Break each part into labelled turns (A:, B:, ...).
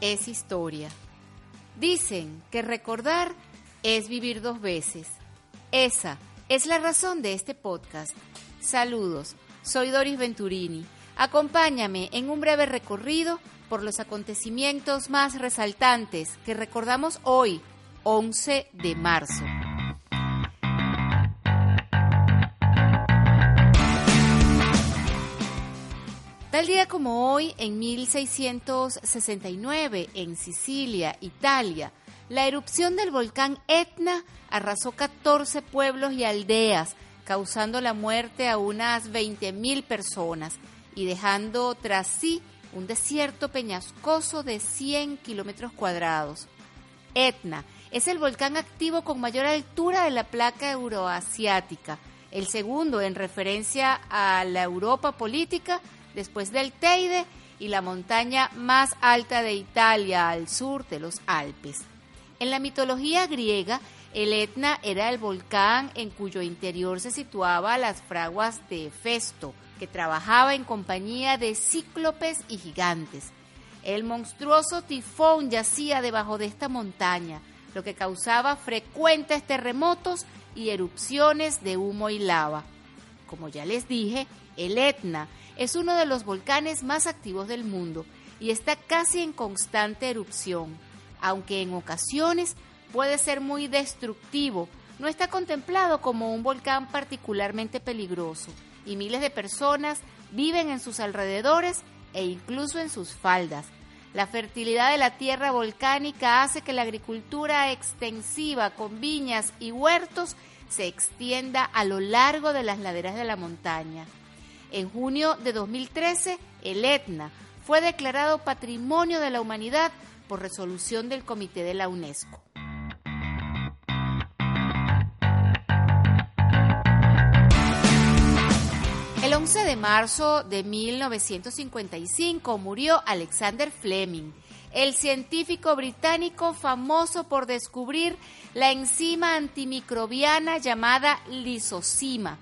A: es historia. Dicen que recordar es vivir dos veces. Esa es la razón de este podcast. Saludos, soy Doris Venturini. Acompáñame en un breve recorrido por los acontecimientos más resaltantes que recordamos hoy, 11 de marzo. Tal día como hoy, en 1669, en Sicilia, Italia, la erupción del volcán Etna arrasó 14 pueblos y aldeas, causando la muerte a unas 20.000 personas y dejando tras sí un desierto peñascoso de 100 kilómetros cuadrados. Etna es el volcán activo con mayor altura de la placa euroasiática, el segundo en referencia a la Europa política después del Teide y la montaña más alta de Italia al sur de los Alpes. En la mitología griega, el Etna era el volcán en cuyo interior se situaba las fraguas de Hefesto, que trabajaba en compañía de cíclopes y gigantes. El monstruoso tifón yacía debajo de esta montaña, lo que causaba frecuentes terremotos y erupciones de humo y lava. Como ya les dije, el Etna es uno de los volcanes más activos del mundo y está casi en constante erupción. Aunque en ocasiones puede ser muy destructivo, no está contemplado como un volcán particularmente peligroso y miles de personas viven en sus alrededores e incluso en sus faldas. La fertilidad de la tierra volcánica hace que la agricultura extensiva con viñas y huertos se extienda a lo largo de las laderas de la montaña. En junio de 2013, el Etna fue declarado Patrimonio de la Humanidad por resolución del Comité de la UNESCO. El 11 de marzo de 1955 murió Alexander Fleming, el científico británico famoso por descubrir la enzima antimicrobiana llamada lisocima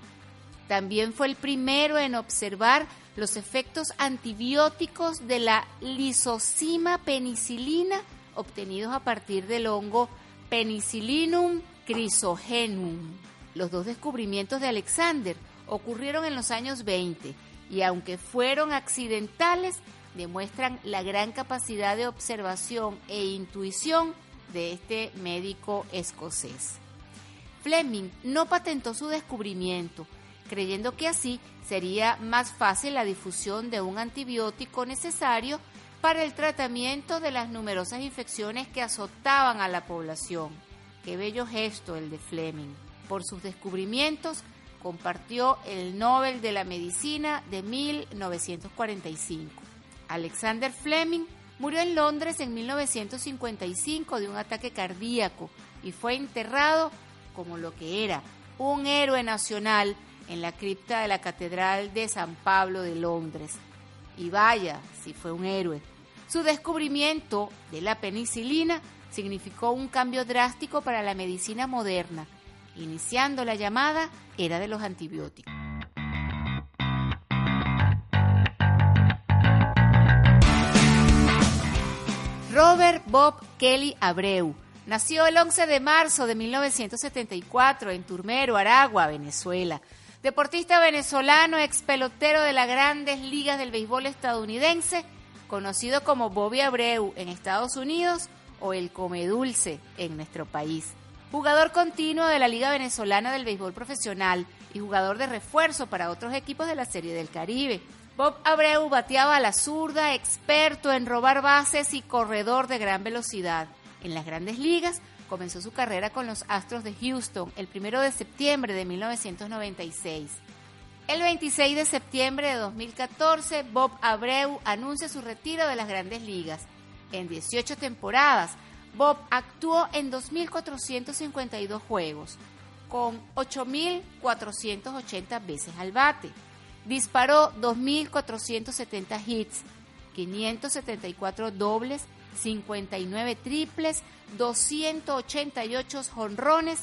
A: también fue el primero en observar los efectos antibióticos de la lisocima penicilina obtenidos a partir del hongo Penicillinum chrysogenum. Los dos descubrimientos de Alexander ocurrieron en los años 20 y aunque fueron accidentales, demuestran la gran capacidad de observación e intuición de este médico escocés. Fleming no patentó su descubrimiento, creyendo que así sería más fácil la difusión de un antibiótico necesario para el tratamiento de las numerosas infecciones que azotaban a la población. Qué bello gesto el de Fleming. Por sus descubrimientos compartió el Nobel de la Medicina de 1945. Alexander Fleming murió en Londres en 1955 de un ataque cardíaco y fue enterrado como lo que era, un héroe nacional en la cripta de la Catedral de San Pablo de Londres. Y vaya, si fue un héroe. Su descubrimiento de la penicilina significó un cambio drástico para la medicina moderna, iniciando la llamada era de los antibióticos. Bob Kelly Abreu nació el 11 de marzo de 1974 en Turmero, Aragua, Venezuela deportista venezolano, ex pelotero de las grandes ligas del béisbol estadounidense, conocido como Bobby Abreu en Estados Unidos o el Come Dulce en nuestro país. Jugador continuo de la Liga Venezolana del Béisbol Profesional y jugador de refuerzo para otros equipos de la Serie del Caribe. Bob Abreu bateaba a la zurda, experto en robar bases y corredor de gran velocidad. En las grandes ligas comenzó su carrera con los Astros de Houston el 1 de septiembre de 1996. El 26 de septiembre de 2014, Bob Abreu anuncia su retiro de las grandes ligas. En 18 temporadas, Bob actuó en 2.452 juegos, con 8.480 veces al bate. Disparó 2.470 hits, 574 dobles, 59 triples, 288 jonrones,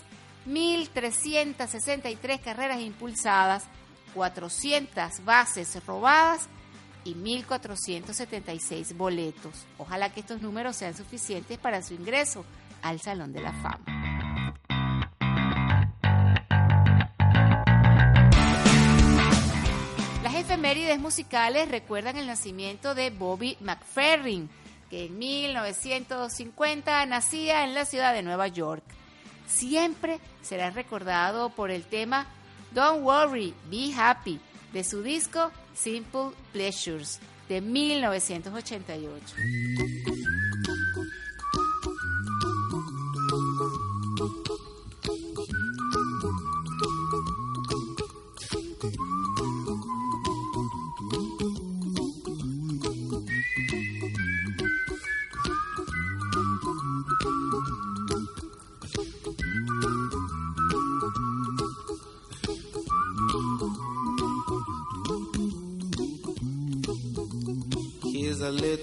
A: 1.363 carreras impulsadas, 400 bases robadas y 1.476 boletos. Ojalá que estos números sean suficientes para su ingreso al Salón de la Fama. Efemérides musicales recuerdan el nacimiento de Bobby McFerrin, que en 1950 nacía en la ciudad de Nueva York. Siempre será recordado por el tema Don't Worry, Be Happy de su disco Simple Pleasures de 1988.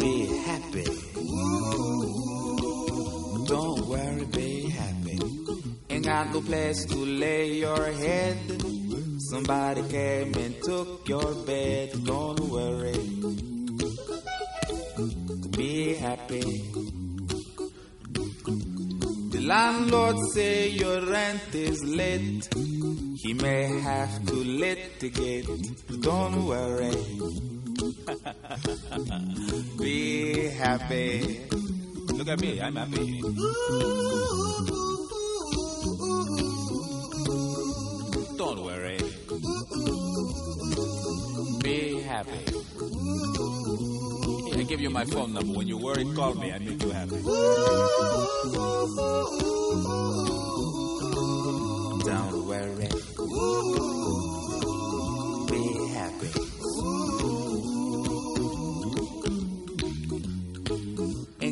B: Be happy. Don't worry, be happy. Ain't got no place to lay your head. Somebody came and took your bed, don't worry. Be happy. The landlord say your rent is late. He may have to litigate, don't worry. Be happy. Look at me, I'm happy. Don't worry. Be happy. I give you my phone number. When you worry, call me. I make you happy. Don't worry. Be happy.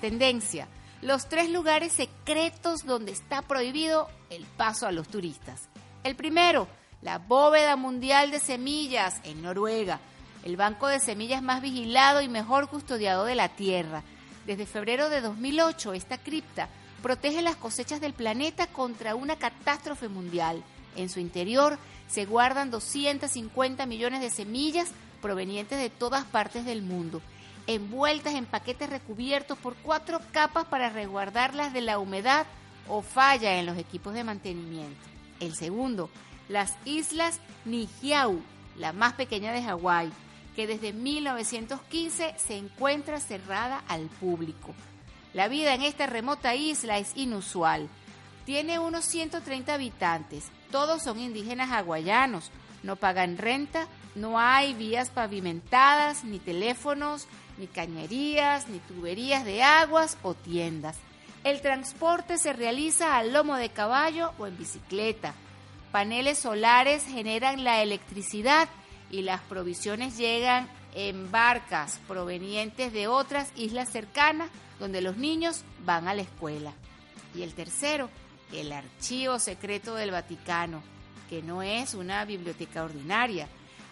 A: Tendencia los tres lugares secretos donde está prohibido el paso a los turistas. El primero, la bóveda mundial de semillas en Noruega, el banco de semillas más vigilado y mejor custodiado de la Tierra. Desde febrero de 2008, esta cripta protege las cosechas del planeta contra una catástrofe mundial. En su interior se guardan 250 millones de semillas provenientes de todas partes del mundo envueltas en paquetes recubiertos por cuatro capas para resguardarlas de la humedad o falla en los equipos de mantenimiento. El segundo, las islas Nihiau, la más pequeña de Hawái, que desde 1915 se encuentra cerrada al público. La vida en esta remota isla es inusual. Tiene unos 130 habitantes, todos son indígenas hawaianos, no pagan renta, no hay vías pavimentadas, ni teléfonos, ni cañerías, ni tuberías de aguas o tiendas. El transporte se realiza al lomo de caballo o en bicicleta. Paneles solares generan la electricidad y las provisiones llegan en barcas provenientes de otras islas cercanas donde los niños van a la escuela. Y el tercero, el Archivo Secreto del Vaticano, que no es una biblioteca ordinaria.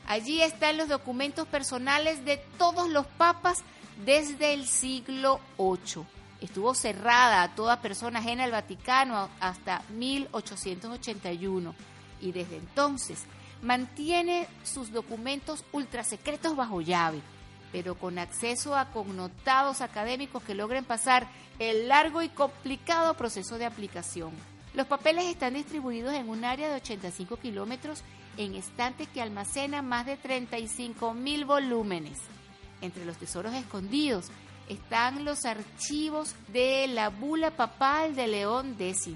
A: Allí están los documentos personales de todos los papas desde el siglo VIII. Estuvo cerrada a toda persona ajena al Vaticano hasta 1881 y desde entonces mantiene sus documentos ultrasecretos bajo llave, pero con acceso a connotados académicos que logren pasar el largo y complicado proceso de aplicación. Los papeles están distribuidos en un área de 85 kilómetros en estantes que almacenan más de 35 mil volúmenes. Entre los tesoros escondidos están los archivos de la bula papal de León X,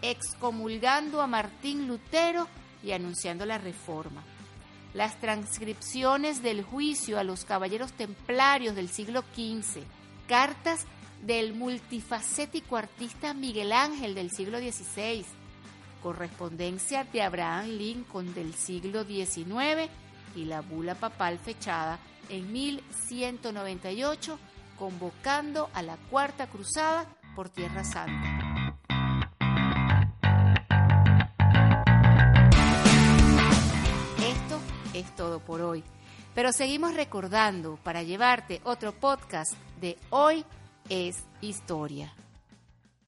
A: excomulgando a Martín Lutero y anunciando la reforma. Las transcripciones del juicio a los caballeros templarios del siglo XV, cartas del multifacético artista Miguel Ángel del siglo XVI, correspondencia de Abraham Lincoln del siglo XIX y la bula papal fechada en 1198 convocando a la Cuarta Cruzada por Tierra Santa. Esto es todo por hoy, pero seguimos recordando para llevarte otro podcast de hoy es historia.